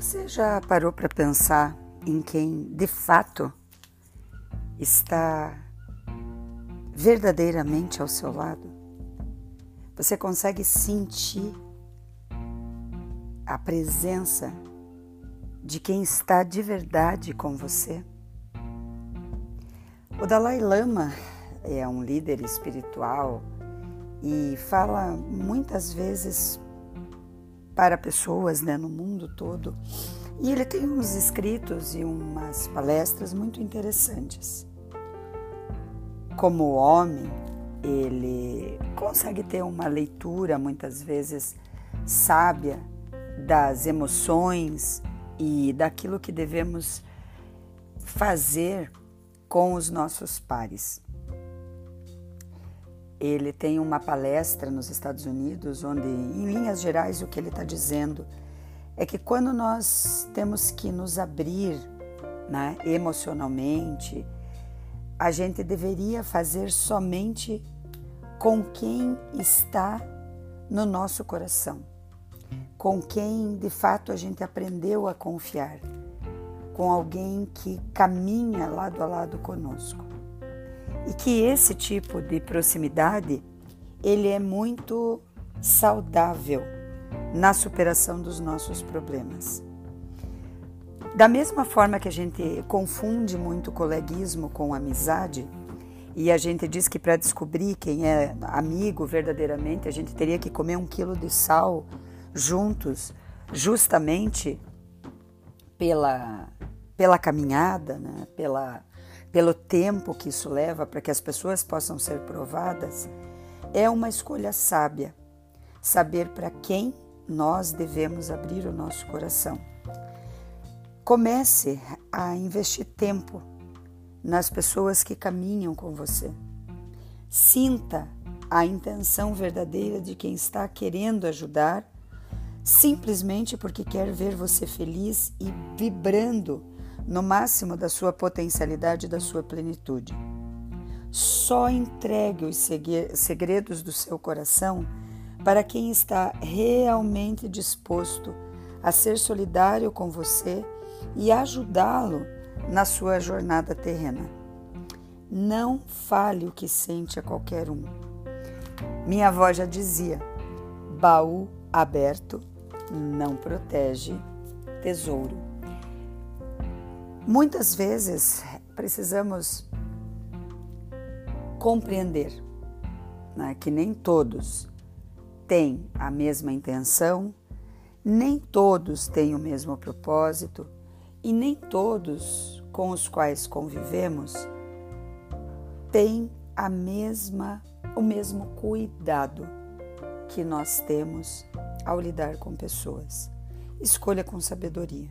Você já parou para pensar em quem de fato está verdadeiramente ao seu lado? Você consegue sentir a presença de quem está de verdade com você? O Dalai Lama é um líder espiritual e fala muitas vezes para pessoas né, no mundo todo. E ele tem uns escritos e umas palestras muito interessantes. Como homem, ele consegue ter uma leitura muitas vezes sábia das emoções e daquilo que devemos fazer com os nossos pares. Ele tem uma palestra nos Estados Unidos onde, em linhas gerais, o que ele está dizendo é que quando nós temos que nos abrir né, emocionalmente, a gente deveria fazer somente com quem está no nosso coração, com quem de fato a gente aprendeu a confiar, com alguém que caminha lado a lado conosco e que esse tipo de proximidade ele é muito saudável na superação dos nossos problemas. Da mesma forma que a gente confunde muito coleguismo com amizade, e a gente diz que para descobrir quem é amigo verdadeiramente, a gente teria que comer um quilo de sal juntos, justamente pela, pela caminhada, né? pela pelo tempo que isso leva para que as pessoas possam ser provadas, é uma escolha sábia. Saber para quem nós devemos abrir o nosso coração. Comece a investir tempo nas pessoas que caminham com você. Sinta a intenção verdadeira de quem está querendo ajudar, simplesmente porque quer ver você feliz e vibrando no máximo da sua potencialidade e da sua plenitude. Só entregue os segredos do seu coração para quem está realmente disposto a ser solidário com você e ajudá-lo na sua jornada terrena. Não fale o que sente a qualquer um. Minha avó já dizia: baú aberto não protege tesouro. Muitas vezes precisamos compreender né, que nem todos têm a mesma intenção, nem todos têm o mesmo propósito e nem todos com os quais convivemos têm a mesma o mesmo cuidado que nós temos ao lidar com pessoas. Escolha com sabedoria.